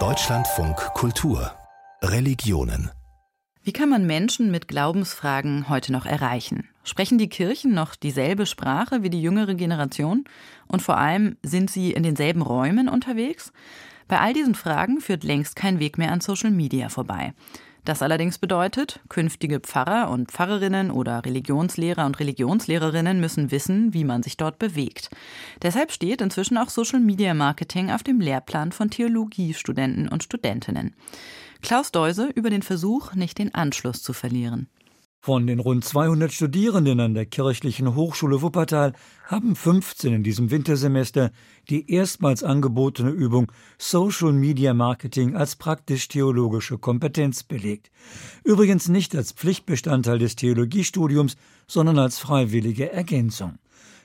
Deutschlandfunk Kultur Religionen wie kann man Menschen mit Glaubensfragen heute noch erreichen? Sprechen die Kirchen noch dieselbe Sprache wie die jüngere Generation? Und vor allem, sind sie in denselben Räumen unterwegs? Bei all diesen Fragen führt längst kein Weg mehr an Social Media vorbei. Das allerdings bedeutet, künftige Pfarrer und Pfarrerinnen oder Religionslehrer und Religionslehrerinnen müssen wissen, wie man sich dort bewegt. Deshalb steht inzwischen auch Social Media Marketing auf dem Lehrplan von Theologiestudenten und Studentinnen. Klaus Deuse über den Versuch, nicht den Anschluss zu verlieren. Von den rund 200 Studierenden an der Kirchlichen Hochschule Wuppertal haben 15 in diesem Wintersemester die erstmals angebotene Übung Social Media Marketing als praktisch-theologische Kompetenz belegt. Übrigens nicht als Pflichtbestandteil des Theologiestudiums, sondern als freiwillige Ergänzung.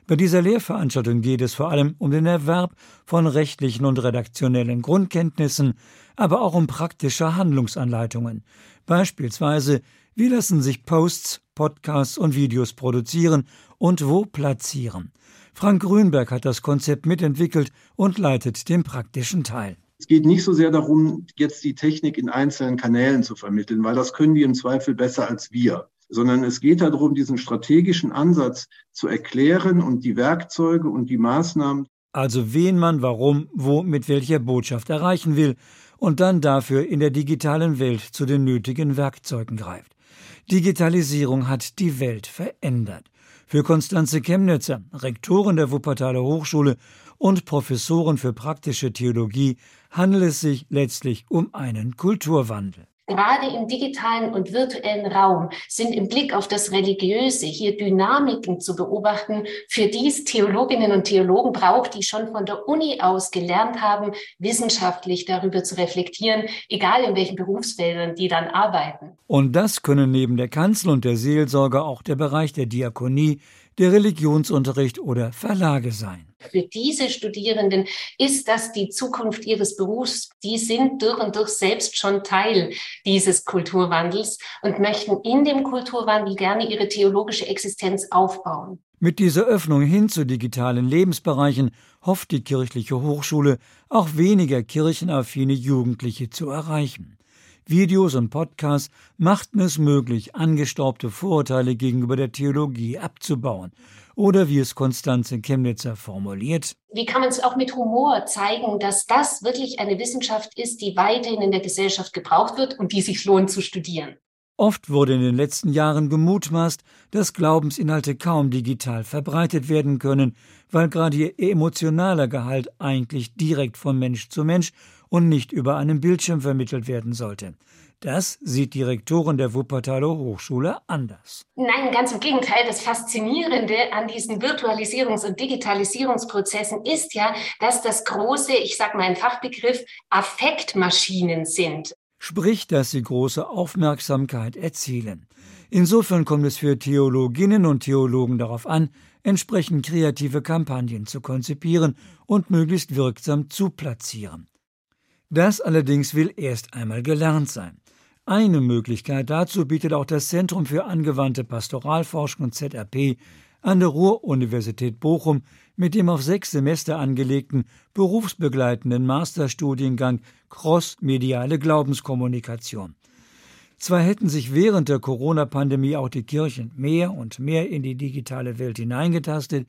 Bei dieser Lehrveranstaltung geht es vor allem um den Erwerb von rechtlichen und redaktionellen Grundkenntnissen, aber auch um praktische Handlungsanleitungen. Beispielsweise, wie lassen sich Posts, Podcasts und Videos produzieren und wo platzieren. Frank Grünberg hat das Konzept mitentwickelt und leitet den praktischen Teil. Es geht nicht so sehr darum, jetzt die Technik in einzelnen Kanälen zu vermitteln, weil das können die im Zweifel besser als wir sondern es geht darum, diesen strategischen Ansatz zu erklären und die Werkzeuge und die Maßnahmen. Also wen man warum, wo, mit welcher Botschaft erreichen will und dann dafür in der digitalen Welt zu den nötigen Werkzeugen greift. Digitalisierung hat die Welt verändert. Für Konstanze Chemnitzer, Rektorin der Wuppertaler Hochschule und Professorin für praktische Theologie, handelt es sich letztlich um einen Kulturwandel gerade im digitalen und virtuellen Raum sind im Blick auf das Religiöse hier Dynamiken zu beobachten, für die es Theologinnen und Theologen braucht, die schon von der Uni aus gelernt haben, wissenschaftlich darüber zu reflektieren, egal in welchen Berufsfeldern die dann arbeiten. Und das können neben der Kanzel und der Seelsorge auch der Bereich der Diakonie, der Religionsunterricht oder Verlage sein. Für diese Studierenden ist das die Zukunft ihres Berufs. Die sind durch und durch selbst schon Teil dieses Kulturwandels und möchten in dem Kulturwandel gerne ihre theologische Existenz aufbauen. Mit dieser Öffnung hin zu digitalen Lebensbereichen hofft die kirchliche Hochschule auch weniger kirchenaffine Jugendliche zu erreichen. Videos und Podcasts machten es möglich, angestaubte Vorurteile gegenüber der Theologie abzubauen. Oder wie es Konstanze Chemnitzer formuliert. Wie kann man es auch mit Humor zeigen, dass das wirklich eine Wissenschaft ist, die weiterhin in der Gesellschaft gebraucht wird und die sich lohnt zu studieren? Oft wurde in den letzten Jahren gemutmaßt, dass Glaubensinhalte kaum digital verbreitet werden können, weil gerade ihr emotionaler Gehalt eigentlich direkt von Mensch zu Mensch und nicht über einen Bildschirm vermittelt werden sollte. Das sieht die Rektorin der Wuppertaler Hochschule anders. Nein, ganz im Gegenteil. Das Faszinierende an diesen Virtualisierungs- und Digitalisierungsprozessen ist ja, dass das große, ich sage mal einen Fachbegriff, Affektmaschinen sind sprich, dass sie große Aufmerksamkeit erzielen. Insofern kommt es für Theologinnen und Theologen darauf an, entsprechend kreative Kampagnen zu konzipieren und möglichst wirksam zu platzieren. Das allerdings will erst einmal gelernt sein. Eine Möglichkeit dazu bietet auch das Zentrum für angewandte Pastoralforschung ZRP an der Ruhr-Universität Bochum mit dem auf sechs Semester angelegten berufsbegleitenden Masterstudiengang Cross-mediale Glaubenskommunikation. Zwar hätten sich während der Corona-Pandemie auch die Kirchen mehr und mehr in die digitale Welt hineingetastet,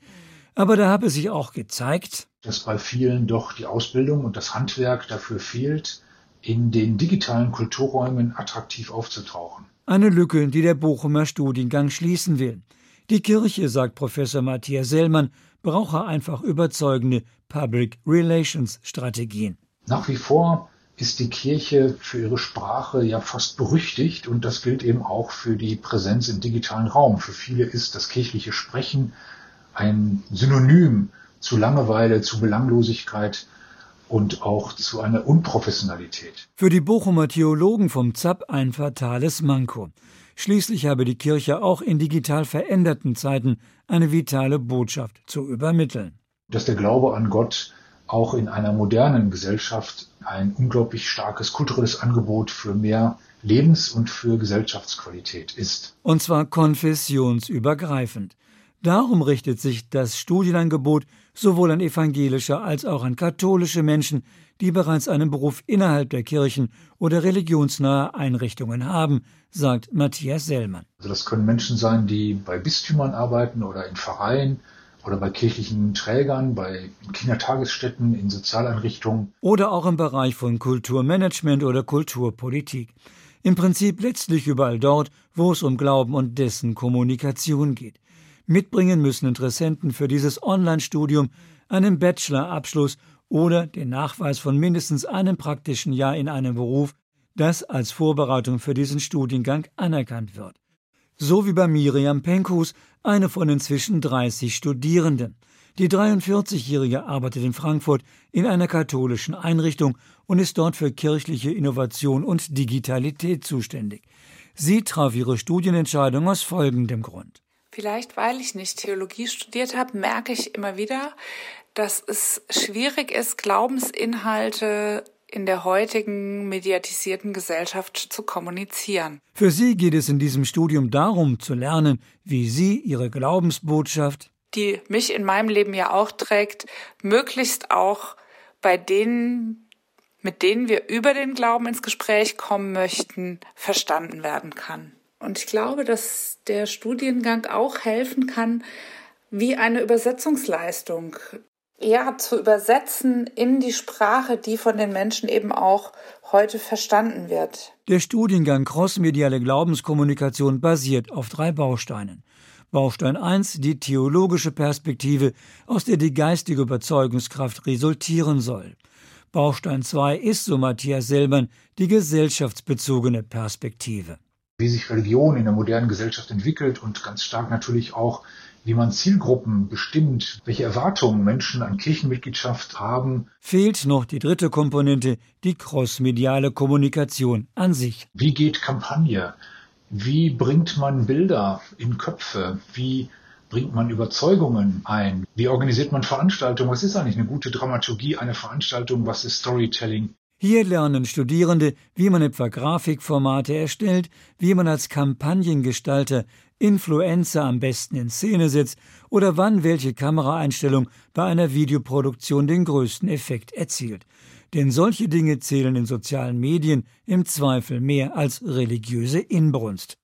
aber da habe sich auch gezeigt, dass bei vielen doch die Ausbildung und das Handwerk dafür fehlt, in den digitalen Kulturräumen attraktiv aufzutauchen. Eine Lücke, die der Bochumer Studiengang schließen will. Die Kirche, sagt Professor Matthias Sellmann, brauche einfach überzeugende Public Relations Strategien. Nach wie vor ist die Kirche für ihre Sprache ja fast berüchtigt und das gilt eben auch für die Präsenz im digitalen Raum. Für viele ist das kirchliche Sprechen ein Synonym zu Langeweile, zu Belanglosigkeit und auch zu einer Unprofessionalität. Für die Bochumer Theologen vom ZAP ein fatales Manko. Schließlich habe die Kirche auch in digital veränderten Zeiten eine vitale Botschaft zu übermitteln. Dass der Glaube an Gott auch in einer modernen Gesellschaft ein unglaublich starkes kulturelles Angebot für mehr Lebens- und für Gesellschaftsqualität ist. Und zwar konfessionsübergreifend. Darum richtet sich das Studienangebot sowohl an evangelische als auch an katholische Menschen, die bereits einen Beruf innerhalb der Kirchen oder religionsnahe Einrichtungen haben, sagt Matthias Sellmann. Also das können Menschen sein, die bei Bistümern arbeiten oder in Vereinen oder bei kirchlichen Trägern, bei Kindertagesstätten, in Sozialeinrichtungen. Oder auch im Bereich von Kulturmanagement oder Kulturpolitik. Im Prinzip letztlich überall dort, wo es um Glauben und dessen Kommunikation geht. Mitbringen müssen Interessenten für dieses Online-Studium einen Bachelor-Abschluss oder den Nachweis von mindestens einem praktischen Jahr in einem Beruf, das als Vorbereitung für diesen Studiengang anerkannt wird. So wie bei Miriam Penkus, eine von inzwischen 30 Studierenden. Die 43-Jährige arbeitet in Frankfurt in einer katholischen Einrichtung und ist dort für kirchliche Innovation und Digitalität zuständig. Sie traf ihre Studienentscheidung aus folgendem Grund. Vielleicht, weil ich nicht Theologie studiert habe, merke ich immer wieder, dass es schwierig ist, Glaubensinhalte in der heutigen mediatisierten Gesellschaft zu kommunizieren. Für Sie geht es in diesem Studium darum zu lernen, wie Sie Ihre Glaubensbotschaft, die mich in meinem Leben ja auch trägt, möglichst auch bei denen, mit denen wir über den Glauben ins Gespräch kommen möchten, verstanden werden kann. Und ich glaube, dass der Studiengang auch helfen kann, wie eine Übersetzungsleistung ja, zu übersetzen in die Sprache, die von den Menschen eben auch heute verstanden wird. Der Studiengang Crossmediale Glaubenskommunikation basiert auf drei Bausteinen. Baustein 1 die theologische Perspektive, aus der die geistige Überzeugungskraft resultieren soll. Baustein 2 ist, so Matthias Selman, die gesellschaftsbezogene Perspektive wie sich Religion in der modernen Gesellschaft entwickelt und ganz stark natürlich auch, wie man Zielgruppen bestimmt, welche Erwartungen Menschen an Kirchenmitgliedschaft haben. Fehlt noch die dritte Komponente, die crossmediale Kommunikation an sich. Wie geht Kampagne? Wie bringt man Bilder in Köpfe? Wie bringt man Überzeugungen ein? Wie organisiert man Veranstaltungen? Was ist eigentlich eine gute Dramaturgie einer Veranstaltung? Was ist Storytelling? Hier lernen Studierende, wie man etwa Grafikformate erstellt, wie man als Kampagnengestalter Influencer am besten in Szene setzt oder wann welche Kameraeinstellung bei einer Videoproduktion den größten Effekt erzielt. Denn solche Dinge zählen in sozialen Medien im Zweifel mehr als religiöse Inbrunst.